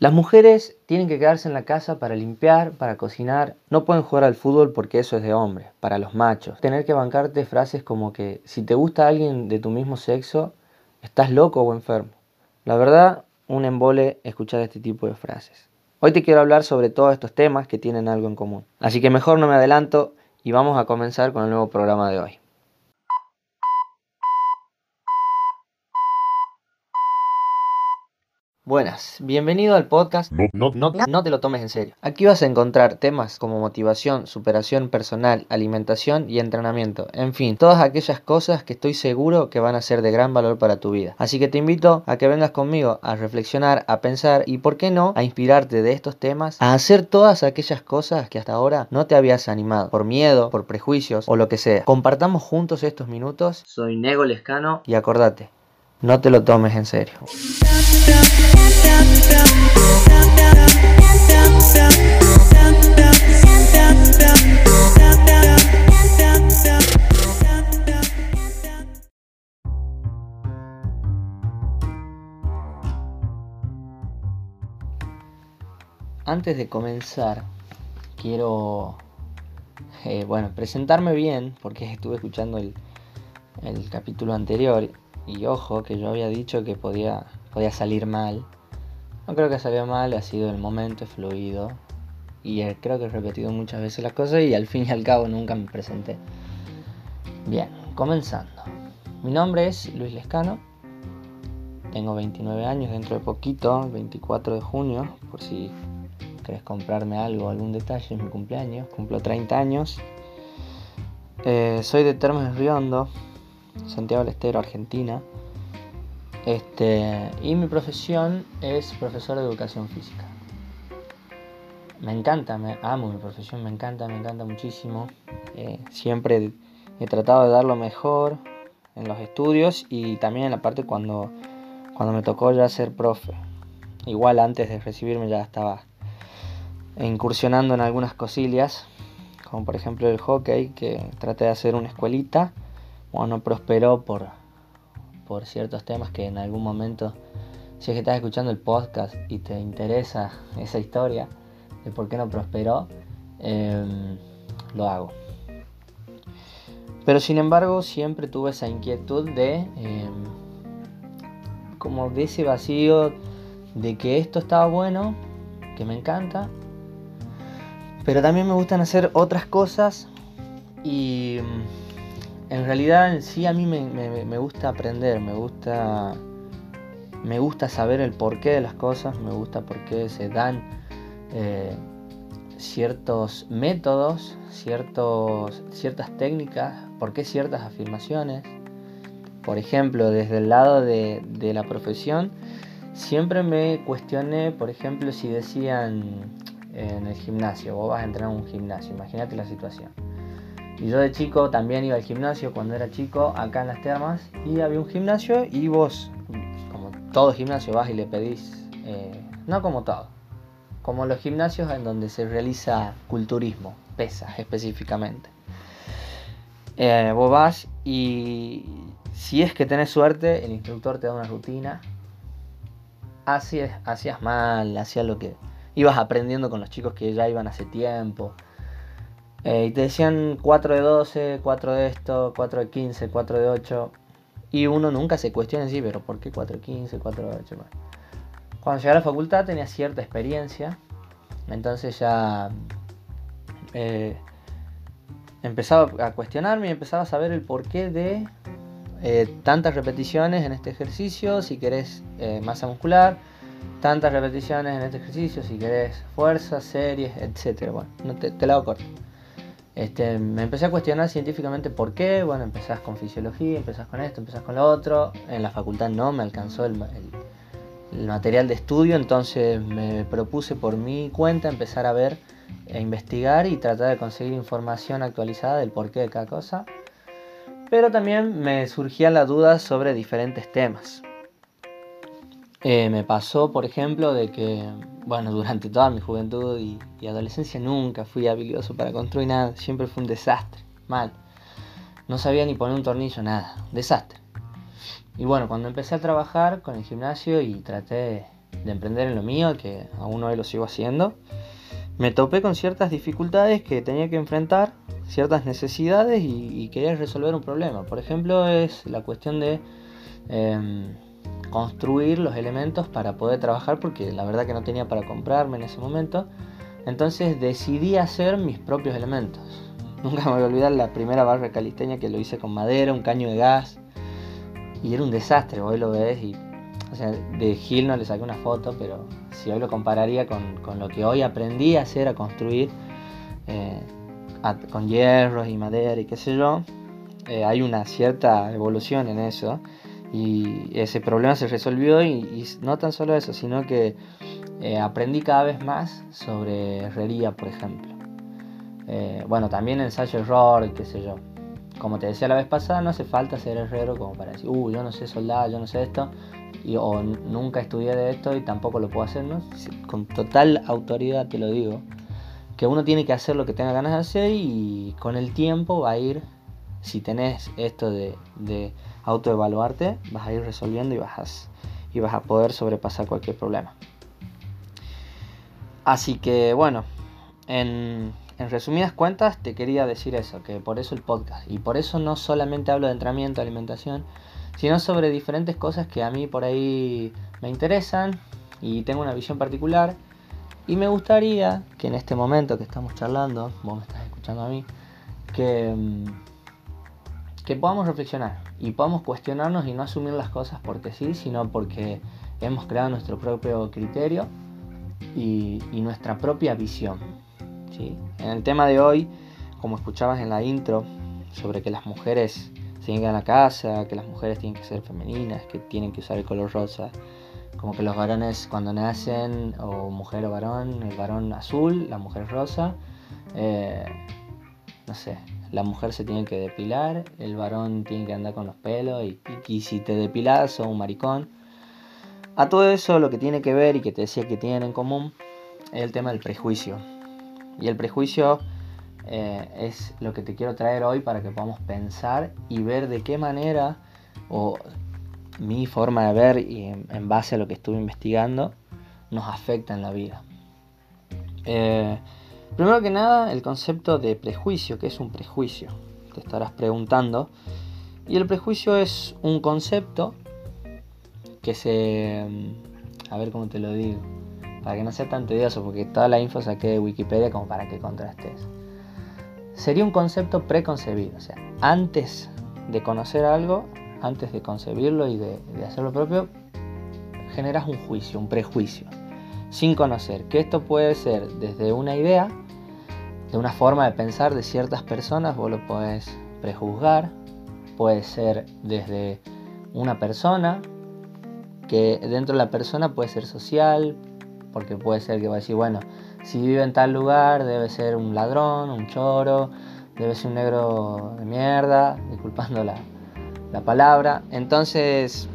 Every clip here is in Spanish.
Las mujeres tienen que quedarse en la casa para limpiar, para cocinar. No pueden jugar al fútbol porque eso es de hombre, para los machos. Tener que bancarte frases como que si te gusta alguien de tu mismo sexo, estás loco o enfermo. La verdad, un embole escuchar este tipo de frases. Hoy te quiero hablar sobre todos estos temas que tienen algo en común. Así que mejor no me adelanto y vamos a comenzar con el nuevo programa de hoy. Buenas, bienvenido al podcast No, no, no, no te lo tomes en serio. Aquí vas a encontrar temas como motivación, superación personal, alimentación y entrenamiento. En fin, todas aquellas cosas que estoy seguro que van a ser de gran valor para tu vida. Así que te invito a que vengas conmigo a reflexionar, a pensar y, por qué no, a inspirarte de estos temas, a hacer todas aquellas cosas que hasta ahora no te habías animado, por miedo, por prejuicios o lo que sea. Compartamos juntos estos minutos. Soy Nego Lescano y acordate, no te lo tomes en serio. Antes de comenzar, quiero eh, bueno, presentarme bien, porque estuve escuchando el, el capítulo anterior y ojo que yo había dicho que podía, podía salir mal. No creo que salió mal, ha sido el momento, fluido. Y eh, creo que he repetido muchas veces las cosas y al fin y al cabo nunca me presenté. Bien, comenzando. Mi nombre es Luis Lescano. Tengo 29 años dentro de poquito, 24 de junio, por si querés comprarme algo, algún detalle, es mi cumpleaños. Cumplo 30 años. Eh, soy de Termes Riondo, Santiago del Estero, Argentina. Este, y mi profesión es profesor de educación física. Me encanta, me amo mi profesión, me encanta, me encanta muchísimo. Eh, siempre he tratado de dar lo mejor en los estudios y también en la parte cuando, cuando me tocó ya ser profe. Igual antes de recibirme ya estaba incursionando en algunas cosillas, como por ejemplo el hockey, que traté de hacer una escuelita bueno, prosperó por, por ciertos temas que en algún momento, si es que estás escuchando el podcast y te interesa esa historia de por qué no prosperó, em, lo hago. Pero sin embargo siempre tuve esa inquietud de em, como de ese vacío de que esto estaba bueno, que me encanta, pero también me gustan hacer otras cosas y en realidad sí a mí me, gusta aprender, me gusta, me gusta saber el porqué de las cosas, me gusta por qué se dan eh, ciertos métodos, ciertos, ciertas técnicas, por qué ciertas afirmaciones. Por ejemplo, desde el lado de, de la profesión, siempre me cuestioné, por ejemplo, si decían en el gimnasio, vos vas a entrar en un gimnasio, imagínate la situación y yo de chico también iba al gimnasio cuando era chico, acá en las termas, y había un gimnasio y vos, como todo gimnasio, vas y le pedís, eh, no como todo, como los gimnasios en donde se realiza culturismo, pesas específicamente. Eh, vos vas y si es que tenés suerte, el instructor te da una rutina. Hacías, hacías mal, hacías lo que ibas aprendiendo con los chicos que ya iban hace tiempo eh, y te decían 4 de 12, 4 de esto, 4 de 15, 4 de 8. Y uno nunca se cuestiona así, pero ¿por qué 4 de 15, 4 de 8? Cuando llegué a la facultad tenía cierta experiencia. Entonces ya eh, empezaba a cuestionarme y empezaba a saber el porqué de eh, tantas repeticiones en este ejercicio, si querés masa muscular, tantas repeticiones en este ejercicio, si querés fuerza, series, etc. Bueno, no te, te la hago corto. Este, me empecé a cuestionar científicamente por qué. Bueno, empezás con fisiología, empezás con esto, empezás con lo otro. En la facultad no me alcanzó el, material de estudio, entonces me propuse por mi cuenta empezar a ver e investigar y tratar de conseguir información actualizada del porqué de cada cosa. Pero también me surgían las dudas sobre diferentes temas. Eh, me pasó, por ejemplo, de que, bueno, durante toda mi juventud y, adolescencia nunca fui habilidoso para construir nada, siempre fue un desastre, mal. No sabía ni poner un tornillo, nada, desastre. Y bueno, cuando empecé a trabajar con el gimnasio y traté de emprender en lo mío, que aún hoy lo sigo haciendo, me topé con ciertas dificultades que tenía que enfrentar, ciertas necesidades y, quería resolver un problema. Por ejemplo, es la cuestión de em, construir los elementos para poder trabajar, porque la verdad que no tenía para comprarme en ese momento. Entonces decidí hacer mis propios elementos. Nunca me voy a olvidar la primera barra calisteña que lo hice con madera, un caño de gas. Y era un desastre, hoy lo ves y... De Gil no le saqué una foto, pero si hoy lo compararía con, lo que hoy aprendí a hacer, a construir, eh, con hierros y madera y qué sé yo, eh, hay una cierta evolución en eso. Y ese problema se resolvió y no tan solo eso, sino que eh, aprendí cada vez más sobre herrería, por ejemplo. Eh, bueno, también ensayo error, qué sé yo. Como te decía la vez pasada, no hace falta ser herrero como para decir, uh, yo no sé soldar, yo no sé esto, y, o nunca estudié de esto y tampoco lo puedo hacer, ¿no? Con total autoridad te lo digo, que uno tiene que hacer lo que tenga ganas de hacer y con el tiempo va a ir, si tenés esto de, de autoevaluarte, vas a ir resolviendo y vas y vas a poder sobrepasar cualquier problema. Así que bueno, en, resumidas cuentas te quería decir eso, que por eso el podcast. Y por eso no solamente hablo de entrenamiento, alimentación, sino sobre diferentes cosas que a mí por ahí me interesan y tengo una visión particular. Y me gustaría que en este momento que estamos charlando, vos me estás escuchando a mí, que, mm, que podamos reflexionar y podamos cuestionarnos y no asumir las cosas porque sí, sino porque hemos creado nuestro propio criterio y, nuestra propia visión. ¿sí? En el tema de hoy, como escuchabas en la intro, sobre que las mujeres se llegan a la casa, que las mujeres tienen que ser femeninas, que tienen que usar el color rosa, como que los varones cuando nacen, o mujer o varón, el varón azul, la mujer rosa, eh, no sé, la mujer se tiene que depilar, el varón tiene que andar con los pelos y, y, si te depilas o un maricón. A todo eso lo que tiene que ver y que te decía que tienen en común es el tema del prejuicio. Y el prejuicio eh, es lo que te quiero traer hoy para que podamos pensar y ver de qué manera, o mi forma de ver y en, base a lo que estuve investigando, nos afecta en la vida. Eh, primero que nada, el concepto de prejuicio, que es un prejuicio? Te estarás preguntando. Y el prejuicio es un concepto que se... Mm, a ver cómo te lo digo. Para que no sea tan tedioso, porque toda la info saqué de Wikipedia como para que contrastes. Sería un concepto preconcebido, o sea, antes de conocer algo, antes de concebirlo y de, de hacerlo propio, generas un juicio, un prejuicio, sin conocer. Que esto puede ser desde una idea, de una forma de pensar de ciertas personas, vos lo podés prejuzgar, puede ser desde una persona, que dentro de la persona puede ser social, porque puede ser que va a decir, bueno, si vive en tal lugar debe ser un ladrón, un choro, debe ser un negro de mierda, disculpando la, palabra. Entonces,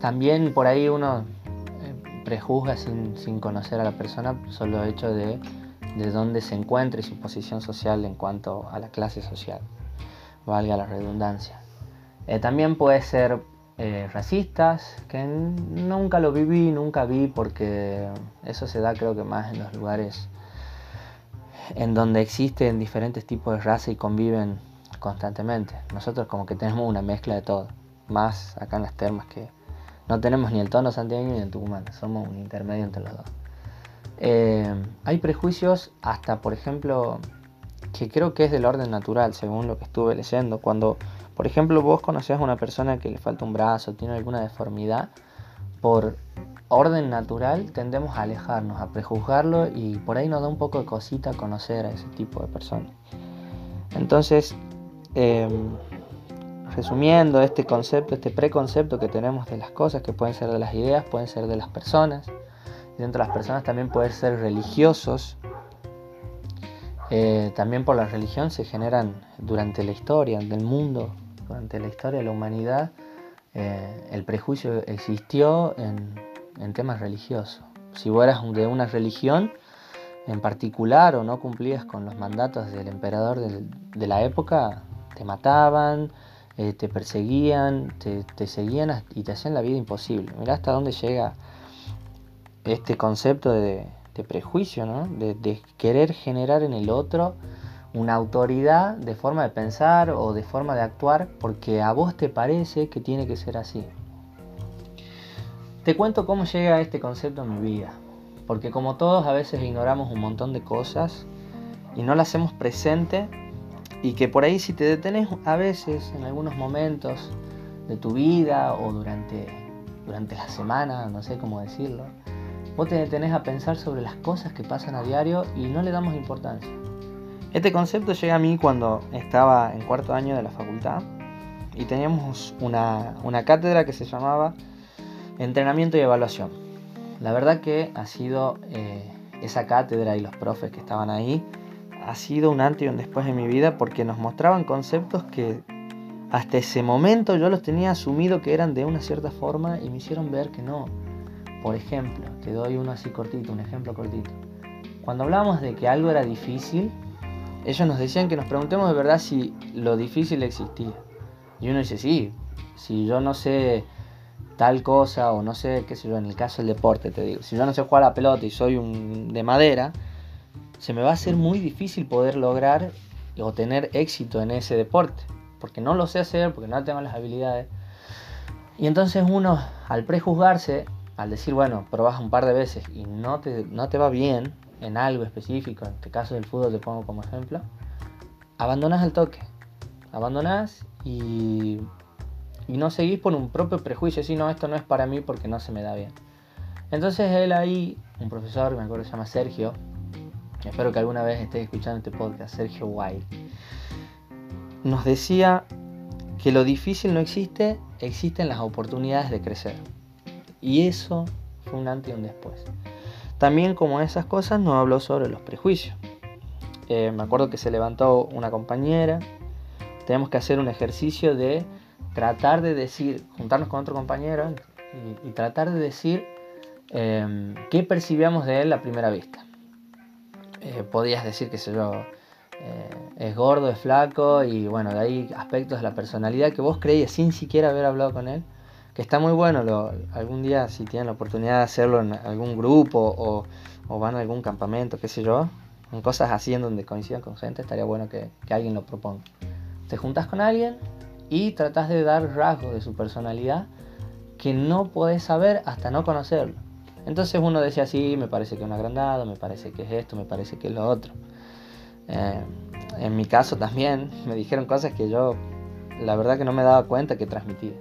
también por ahí uno eh, prejuzga sin, conocer a la persona solo hecho de, de dónde se encuentra y su posición social en cuanto a la clase social, valga la redundancia. Eh, también puede ser eh, racistas, que nunca lo viví, nunca vi, porque eso se da creo que más en los lugares en donde existen diferentes tipos de raza y conviven constantemente. Nosotros como que tenemos una mezcla de todo, más acá en las termas que no tenemos ni el tono santiago ni el tucumán, somos un intermedio entre los dos. Eh, hay prejuicios hasta, por ejemplo, que creo que es del orden natural, según lo que estuve leyendo, cuando por ejemplo, vos conocés a una persona que le falta un brazo, tiene alguna deformidad, por orden natural tendemos a alejarnos, a prejuzgarlo y por ahí nos da un poco de cosita conocer a ese tipo de personas. Entonces, em, resumiendo este concepto, este preconcepto que tenemos de las cosas, que pueden ser de las ideas, pueden ser de las personas, dentro de las personas también pueden ser religiosos, eh, también por la religión se generan durante la historia del mundo durante la historia de la humanidad eh, el prejuicio existió en, temas religiosos. Si vos eras de una religión en particular o no cumplías con los mandatos del emperador de la época, te mataban, eh, te perseguían, te, seguían y te hacían la vida imposible. Mirá hasta dónde llega este concepto de, prejuicio, ¿no? de, querer generar en el otro una autoridad de forma de pensar o de forma de actuar porque a vos te parece que tiene que ser así. Te cuento cómo llega este concepto en mi vida, porque como todos a veces ignoramos un montón de cosas y no las hacemos presente y que por ahí si te detenés a veces en algunos momentos de tu vida o durante, durante la semana, no sé cómo decirlo, vos te detenés a pensar sobre las cosas que pasan a diario y no le damos importancia. Este concepto llega a mí cuando estaba en cuarto año de la facultad y teníamos una, cátedra que se llamaba Entrenamiento y Evaluación. La verdad que ha sido eh, esa cátedra y los profes que estaban ahí ha sido un antes y un después en mi vida porque nos mostraban conceptos que hasta ese momento yo los tenía asumido que eran de una cierta forma y me hicieron ver que no. Por ejemplo, te doy uno así cortito, un ejemplo cortito. Cuando hablamos de que algo era difícil, ellos nos decían que nos preguntemos de verdad si lo difícil existía. Y uno dice, sí, si yo no sé tal cosa o no sé, qué sé yo, en el caso del deporte, te digo, si yo no sé jugar a la pelota y soy un de madera, se me va a hacer muy difícil poder lograr o tener éxito en ese deporte, porque no lo sé hacer, porque no tengo las habilidades. Y entonces uno, al prejuzgarse, al decir, bueno, probas un par de veces y no te, no te va bien en algo específico, en este caso del fútbol te pongo como ejemplo, abandonas el toque, abandonas y, no seguís por un propio prejuicio, si no, esto no es para mí porque no se me da bien. Entonces él ahí, un profesor, me acuerdo se llama Sergio, espero que alguna vez estés escuchando este podcast, Sergio White, nos decía que lo difícil no existe, existen las oportunidades de crecer. Y eso fue un antes y un después. También como esas cosas nos habló sobre los prejuicios. Eh, me acuerdo que se levantó una compañera, tenemos que hacer un ejercicio de tratar de decir, juntarnos con otro compañero y, tratar de decir em, qué percibíamos de él a primera vista. Eh, podías decir, que sé yo, eh, es gordo, es flaco y bueno, de ahí aspectos de la personalidad que vos creías sin siquiera haber hablado con él, que está muy bueno, algún día si tienen la oportunidad de hacerlo en algún grupo o, van a algún campamento, qué sé yo, en cosas así en donde coincidan con gente, estaría bueno que, que alguien lo proponga. Te juntas con alguien y tratas de dar rasgos de su personalidad que no podés saber hasta no conocerlo. Entonces uno decía así, me parece que es un agrandado, me parece que es esto, me parece que es lo otro. Eh, en mi caso también me dijeron cosas que yo la verdad que no me daba cuenta que transmitía.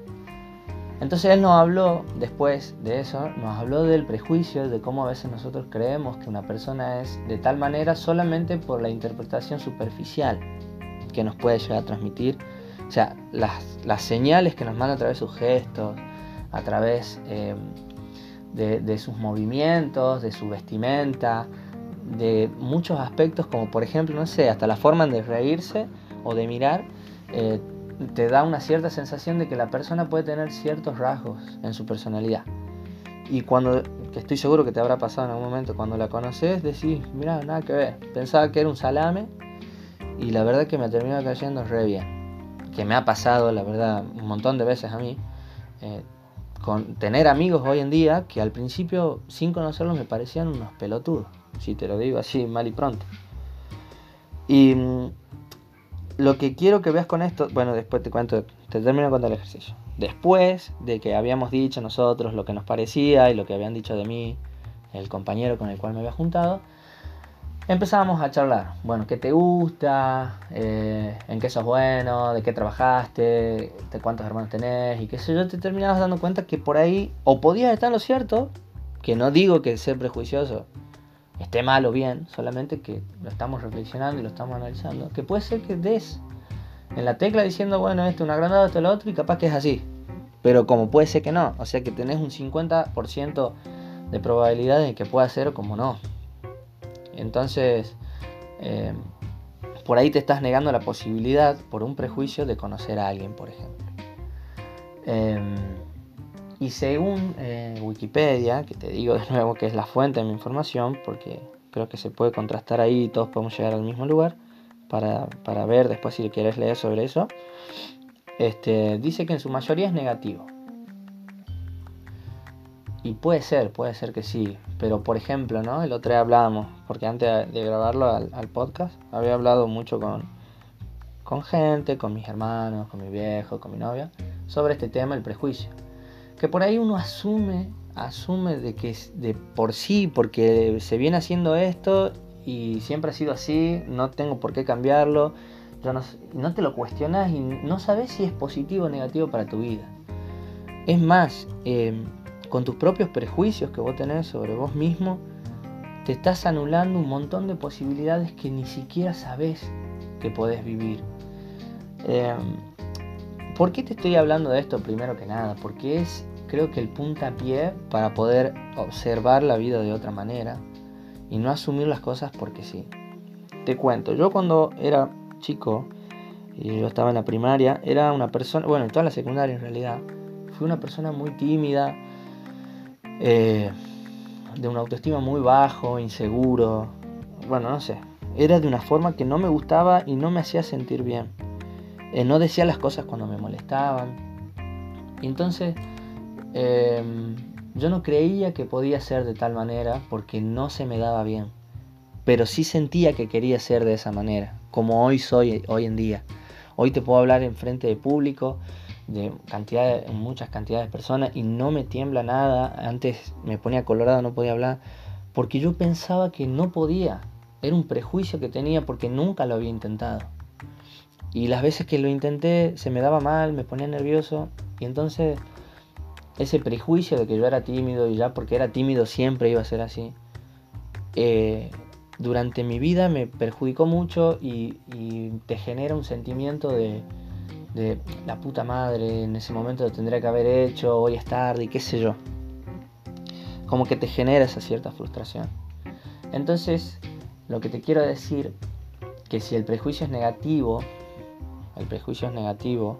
Entonces él nos habló, después de eso, nos habló del prejuicio, de cómo a veces nosotros creemos que una persona es de tal manera solamente por la interpretación superficial que nos puede llegar a transmitir. O sea, las, señales que nos manda a través de sus gestos, a través eh, de, sus movimientos, de su vestimenta, de muchos aspectos como por ejemplo, no sé, hasta la forma de reírse o de mirar, eh, te da una cierta sensación de que la persona puede tener ciertos rasgos en su personalidad. Y cuando, que estoy seguro que te habrá pasado en algún momento, cuando la conoces, decís, mira, nada que ver. Pensaba que era un salame y la verdad que me terminó cayendo re bien. Que me ha pasado, la verdad, un montón de veces a mí. Eh, con tener amigos hoy en día que al principio sin conocerlos me parecían unos pelotudos, si te lo digo así mal y pronto. Y mm, lo que quiero que veas con esto, bueno, después te cuento, te termino contar el ejercicio. Después de que habíamos dicho nosotros lo que nos parecía y lo que habían dicho de mí el compañero con el cual me había juntado, Empezábamos a charlar, bueno, ¿qué te gusta? Eh, ¿En qué sos bueno? ¿De qué trabajaste? ¿De cuántos hermanos tenés? Y qué sé yo, te terminabas dando cuenta que por ahí, o podías estar lo cierto, que no digo que ser prejuicioso esté mal o bien, solamente que lo estamos reflexionando y lo estamos analizando, que puede ser que des en la tecla diciendo, bueno, este es un agrandado, esto es lo otro, y capaz que es así. Pero como puede ser que no, o sea que tenés un 50% de probabilidad de que pueda ser como no. Entonces, eh, por ahí te estás negando la posibilidad, por un prejuicio, de conocer a alguien, por ejemplo. Em, y según eh, Wikipedia, que te digo de nuevo que es la fuente de mi información, porque creo que se puede contrastar ahí y todos podemos llegar al mismo lugar, para, ver después si quieres leer sobre eso. este, dice que en su mayoría es negativo. Y puede ser, puede ser que sí. Pero por ejemplo, ¿no? El otro día hablábamos, porque antes de grabarlo al, podcast, había hablado mucho con, con gente, con mis hermanos, con mi viejo, con mi novia, sobre este tema, el prejuicio. Que por ahí uno asume, asume de que de por sí, porque se viene haciendo esto y siempre ha sido así, no tengo por qué cambiarlo. No, no, te lo cuestionas y no sabes si es positivo o negativo para tu vida. Es más, eh, con tus propios prejuicios que vos tenés sobre vos mismo, te estás anulando un montón de posibilidades que ni siquiera sabes que podés vivir. Em, ¿Por qué te estoy hablando de esto primero que nada? Porque es, creo que el puntapié para poder observar la vida de otra manera y no asumir las cosas porque sí. Te cuento, yo cuando era chico, y yo estaba en la primaria, era una persona, bueno, en toda la secundaria en realidad, fui una persona muy tímida, eh, de una autoestima muy bajo, inseguro, bueno, no sé, era de una forma que no me gustaba y no me hacía sentir bien. Eh, no decía las cosas cuando me molestaban. Entonces em, yo no creía que podía ser de tal manera porque no se me daba bien. Pero sí sentía que quería ser de esa manera, como hoy soy hoy en día. Hoy te puedo hablar en frente de público, de cantidad, muchas cantidades de personas y no me tiembla nada. Antes me ponía colorado, no podía hablar, porque yo pensaba que no podía. Era un prejuicio que tenía porque nunca lo había intentado. Y las veces que lo intenté se me daba mal, me ponía nervioso y entonces ese prejuicio de que yo era tímido y ya porque era tímido siempre iba a ser así, eh, durante mi vida me perjudicó mucho y te genera un sentimiento de, de la puta madre, en ese momento lo tendría que haber hecho, hoy es tarde y qué sé yo. Como que te genera esa cierta frustración. Entonces, lo que te quiero decir, que si el prejuicio es negativo, el prejuicio es negativo,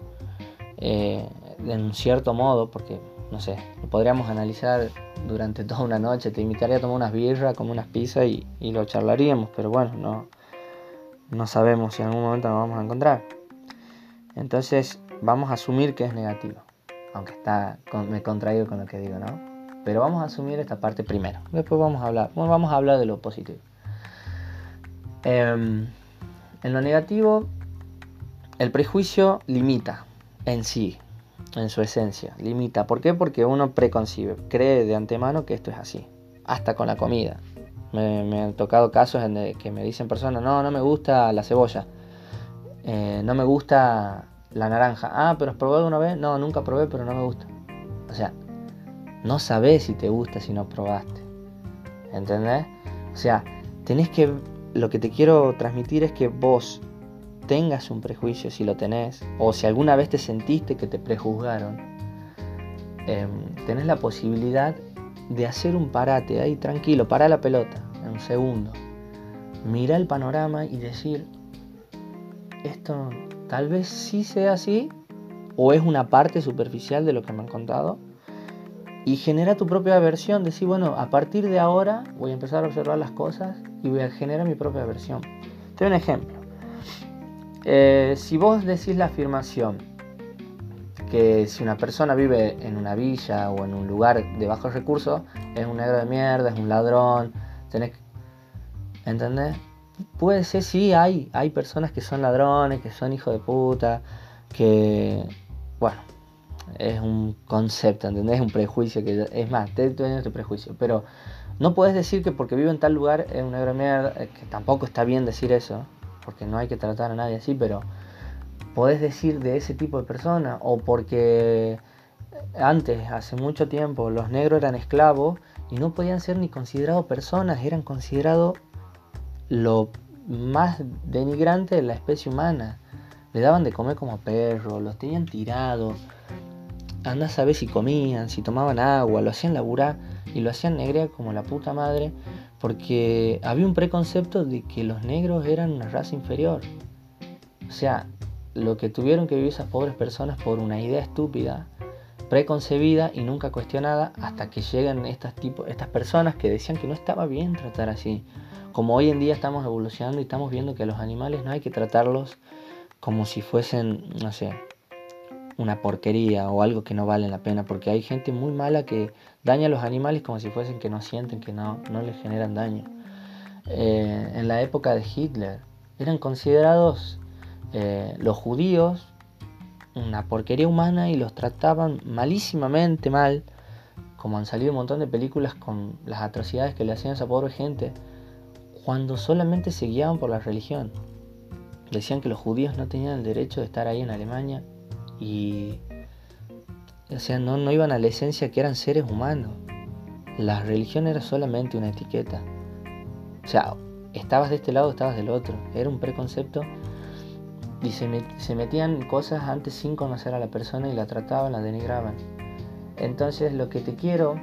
eh, en cierto modo, porque, no sé, lo podríamos analizar durante toda una noche, te invitaría a tomar unas birras, como unas pizzas y, y lo charlaríamos, pero bueno, no, no sabemos si en algún momento nos vamos a encontrar. Entonces vamos a asumir que es negativo, aunque está me he contraído con lo que digo, ¿no? Pero vamos a asumir esta parte primero. Después vamos a hablar, bueno, vamos a hablar de lo positivo. Em, en lo negativo, el prejuicio limita en sí, en su esencia, limita. ¿Por qué? Porque uno preconcibe, cree de antemano que esto es así, hasta con la comida. Me, han tocado casos en que me dicen personas, no, no me gusta la cebolla, eh, no me gusta la naranja. Ah, pero ¿has probado una vez? No, nunca probé, pero no me gusta. O sea, no sabes si te gusta si no probaste. ¿Entendés? O sea, tenés que. Lo que te quiero transmitir es que vos tengas un prejuicio, si lo tenés, o si alguna vez te sentiste que te prejuzgaron, em, tenés la posibilidad de hacer un parate ahí tranquilo, para la pelota, en un segundo. Mira el panorama y decir, esto tal vez sí sea así, o es una parte superficial de lo que me han contado, y genera tu propia versión, decir, bueno, a partir de ahora voy a empezar a observar las cosas y voy a generar mi propia versión. Te doy un ejemplo. Eh, si vos decís la afirmación que si una persona vive en una villa o en un lugar de bajos recursos, es un negro de mierda, es un ladrón, tenés... ¿Entendés? puede ser, sí, hay, hay personas que son ladrones, que son hijos de puta, que, bueno, es un concepto, ¿entendés? Es un prejuicio, que es más, te tienes este prejuicio, pero no puedes decir que porque vive en tal lugar es una gran mierda, eh, que tampoco está bien decir eso, porque no hay que tratar a nadie así, pero podés decir de ese tipo de persona, o porque antes, hace mucho tiempo, los negros eran esclavos y no podían ser ni considerados personas, eran considerados lo más denigrante de la especie humana. Le daban de comer como perros, los tenían tirados. Anda a saber si comían, si tomaban agua, lo hacían laburar y lo hacían negrear como la puta madre, porque había un preconcepto de que los negros eran una raza inferior. O sea, lo que tuvieron que vivir esas pobres personas por una idea estúpida, preconcebida y nunca cuestionada, hasta que llegan estas, estas personas que decían que no estaba bien tratar así como hoy en día estamos evolucionando y estamos viendo que los animales no hay que tratarlos como si fuesen, no sé, una porquería o algo que no vale la pena, porque hay gente muy mala que daña a los animales como si fuesen que no sienten, que no, no les generan daño. Eh, en la época de Hitler eran considerados eh, los judíos una porquería humana y los trataban malísimamente mal, como han salido un montón de películas con las atrocidades que le hacían a esa pobre gente, cuando solamente se guiaban por la religión. Decían que los judíos no tenían el derecho de estar ahí en Alemania y o sea, no, no iban a la esencia que eran seres humanos. La religión era solamente una etiqueta. O sea, estabas de este lado, estabas del otro. Era un preconcepto y se, se metían cosas antes sin conocer a la persona y la trataban, la denigraban. Entonces lo que te quiero,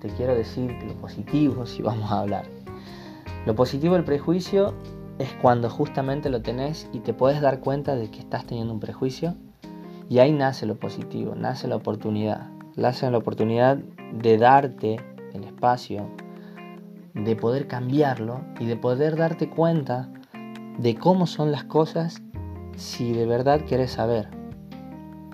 te quiero decir lo positivo si vamos a hablar. Lo positivo del prejuicio es cuando justamente lo tenés y te puedes dar cuenta de que estás teniendo un prejuicio y ahí nace lo positivo, nace la oportunidad. Nace la oportunidad de darte el espacio, de poder cambiarlo y de poder darte cuenta de cómo son las cosas si de verdad quieres saber.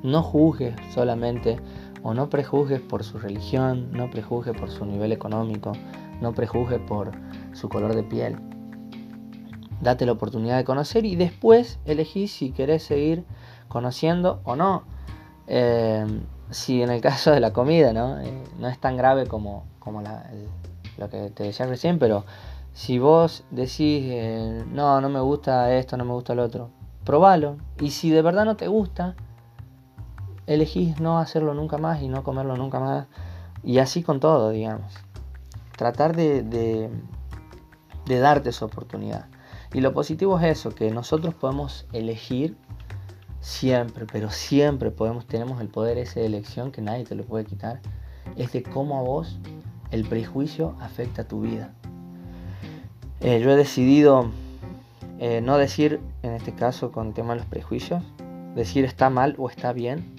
No juzgues solamente o no prejuzgues por su religión, no prejuzgues por su nivel económico, no prejuzgues por su color de piel. Date la oportunidad de conocer y después elegí si querés seguir conociendo o no. Eh, si en el caso de la comida, ¿no? Eh, no es tan grave como, como lo que te decía recién, pero si vos decís, eh, no, no me gusta esto, no me gusta lo otro, probalo. Y si de verdad no te gusta, elegís no hacerlo nunca más y no comerlo nunca más. Y así con todo, digamos. Tratar de, de darte esa oportunidad. Y lo positivo es eso, que nosotros podemos elegir siempre, pero siempre podemos, tenemos el poder ese de elección que nadie te lo puede quitar, es de cómo a vos el prejuicio afecta tu vida. Eh, yo he decidido eh, no decir, en este caso con el tema de los prejuicios, decir está mal o está bien,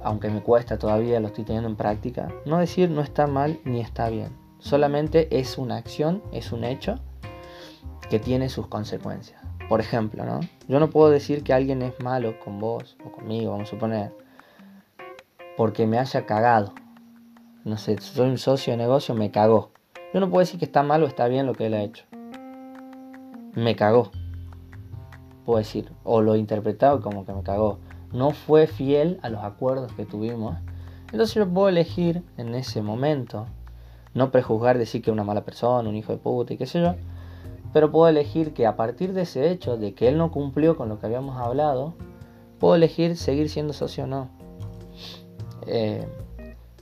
aunque me cuesta todavía, lo estoy teniendo en práctica, no decir no está mal ni está bien, solamente es una acción, es un hecho que tiene sus consecuencias. Por ejemplo, ¿no? Yo no puedo decir que alguien es malo con vos o conmigo, vamos a suponer, porque me haya cagado. No sé, soy un socio de negocio, me cagó. Yo no puedo decir que está mal o está bien lo que él ha hecho. Me cagó. Puedo decir, o lo he interpretado como que me cagó. No fue fiel a los acuerdos que tuvimos. Entonces yo puedo elegir en ese momento, no prejuzgar, decir que es una mala persona, un hijo de puta y qué sé yo, pero puedo elegir que a partir de ese hecho, de que él no cumplió con lo que habíamos hablado, puedo elegir seguir siendo socio o no. Eh,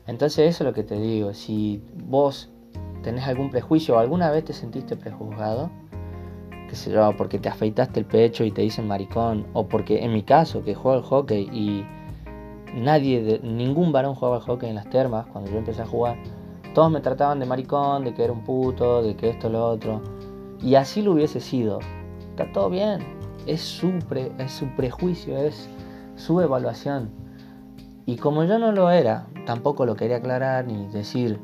entonces eso es lo que te digo, si vos tenés algún prejuicio o alguna vez te sentiste prejuzgado, qué sé yo, porque te afeitaste el pecho y te dicen maricón, o porque en mi caso que juego al hockey y nadie, ningún varón jugaba al hockey en las termas cuando yo empecé a jugar, todos me trataban de maricón, de que era un puto, de que esto, lo otro. Y así lo hubiese sido. Está todo bien. Es su, es su prejuicio, es su evaluación. Y como yo no lo era, tampoco lo quería aclarar ni decir,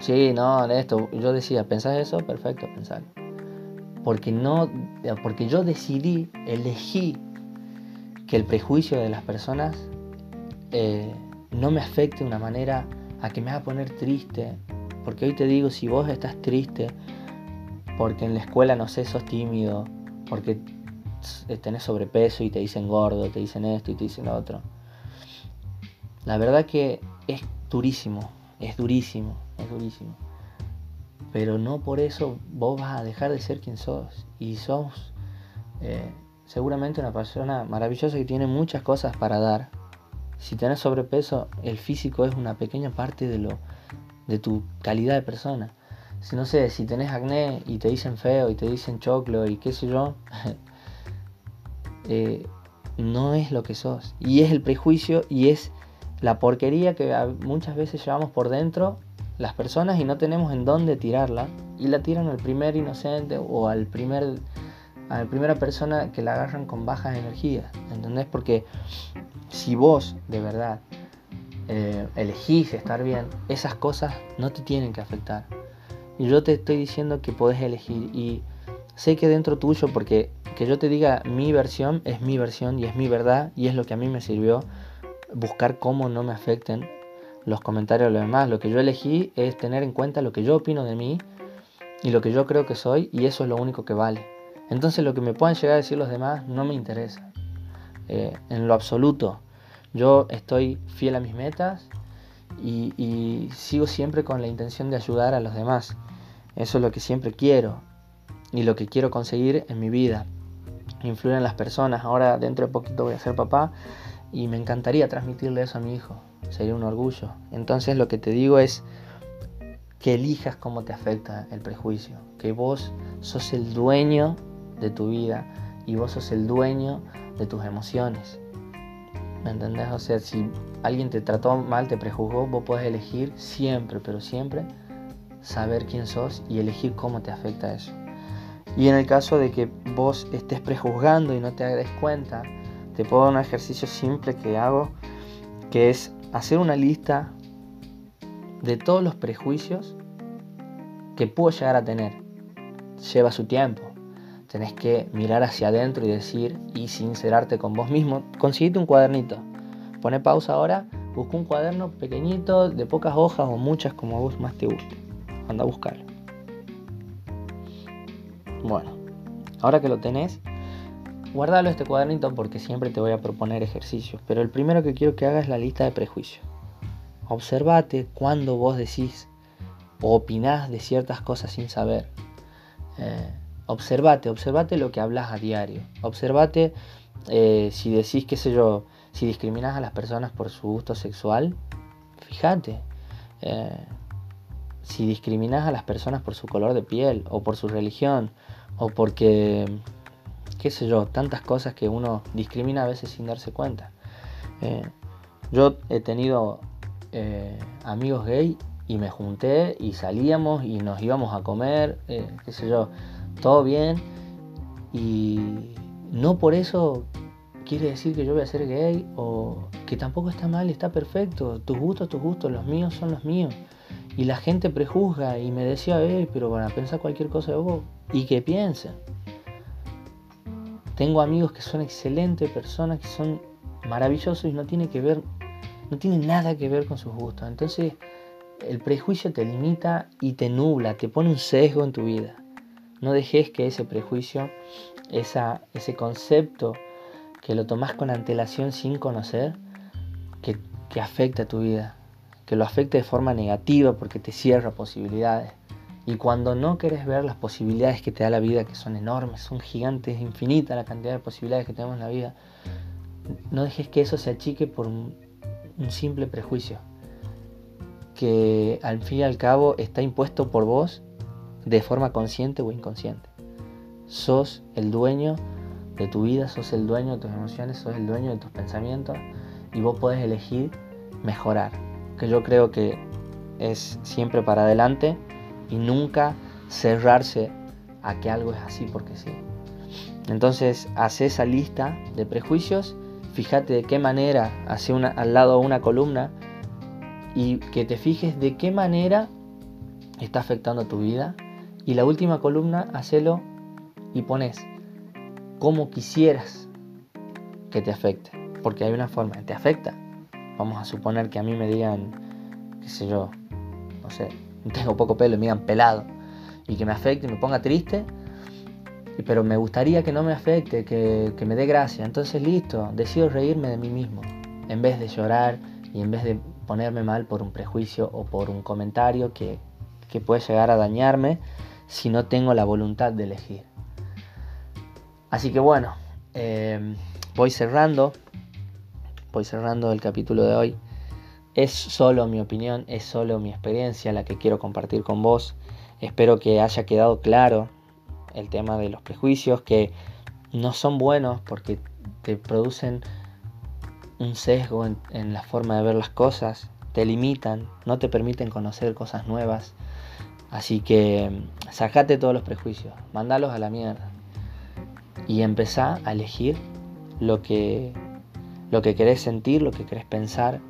sí, no, esto. Yo decía, ¿pensás eso? Perfecto, pensar. Porque, no, porque yo decidí, elegí que el prejuicio de las personas eh, no me afecte de una manera a que me haga poner triste. Porque hoy te digo, si vos estás triste, porque en la escuela, no sé, sos tímido, porque tenés sobrepeso y te dicen gordo, te dicen esto y te dicen lo otro. La verdad que es durísimo, es durísimo, es durísimo. Pero no por eso vos vas a dejar de ser quien sos. Y sos eh, seguramente una persona maravillosa que tiene muchas cosas para dar. Si tenés sobrepeso, el físico es una pequeña parte de, lo, de tu calidad de persona si no sé, si tenés acné y te dicen feo y te dicen choclo y qué sé yo, eh, no es lo que sos. Y es el prejuicio y es la porquería que muchas veces llevamos por dentro las personas y no tenemos en dónde tirarla. Y la tiran al primer inocente o al primer a la primera persona que la agarran con bajas energías. ¿Entendés? Porque si vos de verdad eh, elegís estar bien, esas cosas no te tienen que afectar. Y yo te estoy diciendo que podés elegir. Y sé que dentro tuyo, porque que yo te diga mi versión es mi versión y es mi verdad y es lo que a mí me sirvió buscar cómo no me afecten los comentarios de los demás. Lo que yo elegí es tener en cuenta lo que yo opino de mí y lo que yo creo que soy y eso es lo único que vale. Entonces lo que me puedan llegar a decir los demás no me interesa. Eh, en lo absoluto. Yo estoy fiel a mis metas y, y sigo siempre con la intención de ayudar a los demás. Eso es lo que siempre quiero y lo que quiero conseguir en mi vida. Influir en las personas. Ahora dentro de poquito voy a ser papá y me encantaría transmitirle eso a mi hijo. Sería un orgullo. Entonces lo que te digo es que elijas cómo te afecta el prejuicio. Que vos sos el dueño de tu vida y vos sos el dueño de tus emociones. ¿Me entendés? O sea, si alguien te trató mal, te prejuzgó, vos podés elegir siempre, pero siempre, saber quién sos y elegir cómo te afecta eso. Y en el caso de que vos estés prejuzgando y no te des cuenta, te puedo dar un ejercicio simple que hago, que es hacer una lista de todos los prejuicios que puedo llegar a tener. Lleva su tiempo. Tenés que mirar hacia adentro y decir y sincerarte con vos mismo. Conseguite un cuadernito. Pone pausa ahora, busca un cuaderno pequeñito, de pocas hojas o muchas como a vos más te guste. Anda a buscarlo. Bueno, ahora que lo tenés, guardalo este cuadernito porque siempre te voy a proponer ejercicios. Pero el primero que quiero que hagas es la lista de prejuicios. Observate cuando vos decís o opinás de ciertas cosas sin saber. Eh, observate, observate lo que hablas a diario. Observate eh, si decís, qué sé yo, si discriminás a las personas por su gusto sexual, fíjate. Eh, si discriminás a las personas por su color de piel o por su religión o porque, qué sé yo, tantas cosas que uno discrimina a veces sin darse cuenta. Eh, yo he tenido amigos gay y me junté y salíamos y nos íbamos a comer, qué sé yo, todo bien y no por eso quiere decir que yo voy a ser gay o que tampoco está mal, está perfecto. Tus gustos, tus gustos, los míos son los míos. Y la gente prejuzga y me decía, eh, pero van a pensar cualquier cosa de vos. Y que piensen. Tengo amigos que son excelentes personas, que son maravillosos y no tiene que ver, no tiene nada que ver con sus gustos. Entonces, el prejuicio te limita y te nubla, te pone un sesgo en tu vida. No dejes que ese prejuicio, esa, ese concepto que lo tomas con antelación sin conocer, que, que afecte a tu vida, que lo afecte de forma negativa porque te cierra posibilidades. Y cuando no quieres ver las posibilidades que te da la vida, que son enormes, son gigantes, infinita la cantidad de posibilidades que tenemos en la vida, no dejes que eso se achique por un, un simple prejuicio, que al fin y al cabo está impuesto por vos de forma consciente o inconsciente. Sos el dueño de tu vida, sos el dueño de tus emociones, sos el dueño de tus pensamientos y vos podés elegir mejorar, que yo creo que es siempre para adelante y nunca cerrarse a que algo es así porque sí. Entonces, hace esa lista de prejuicios, fíjate de qué manera, hace una, al lado una columna y que te fijes de qué manera está afectando tu vida y la última columna, hacelo y pones como quisieras que te afecte. Porque hay una forma, te afecta. Vamos a suponer que a mí me digan, qué sé yo, no sé, tengo poco pelo me digan pelado. Y que me afecte y me ponga triste. Pero me gustaría que no me afecte, que, que me dé gracia. Entonces listo, decido reírme de mí mismo. En vez de llorar y en vez de ponerme mal por un prejuicio o por un comentario que, que puede llegar a dañarme, si no tengo la voluntad de elegir. Así que bueno, eh, voy cerrando, voy cerrando el capítulo de hoy. Es solo mi opinión, es solo mi experiencia la que quiero compartir con vos. Espero que haya quedado claro el tema de los prejuicios, que no son buenos porque te producen un sesgo en, en, la forma de ver las cosas, te limitan, no te permiten conocer cosas nuevas, Así que sacate todos los prejuicios, mandalos a la mierda y empezá a elegir lo que, lo que querés sentir, lo que querés pensar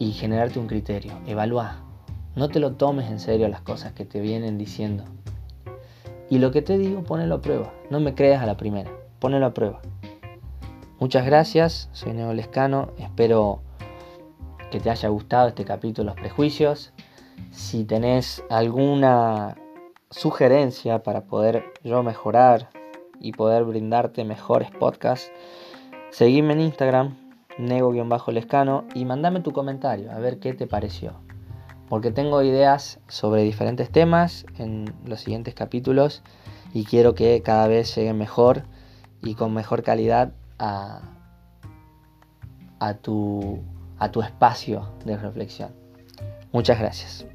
y generarte un criterio. Evalúa. No te lo tomes en serio las cosas que te vienen diciendo. Y lo que te digo, ponelo a prueba. No me creas a la primera. Ponelo a prueba. Muchas gracias. Soy Neo Lescano. Espero que te haya gustado este capítulo los prejuicios. Si tenés alguna sugerencia para poder yo mejorar y poder brindarte mejores podcasts, seguime en Instagram, nego-lescano, y mandame tu comentario a ver qué te pareció. Porque tengo ideas sobre diferentes temas en los siguientes capítulos y quiero que cada vez lleguen mejor y con mejor calidad a, a, tu, a tu espacio de reflexión. Muchas gracias.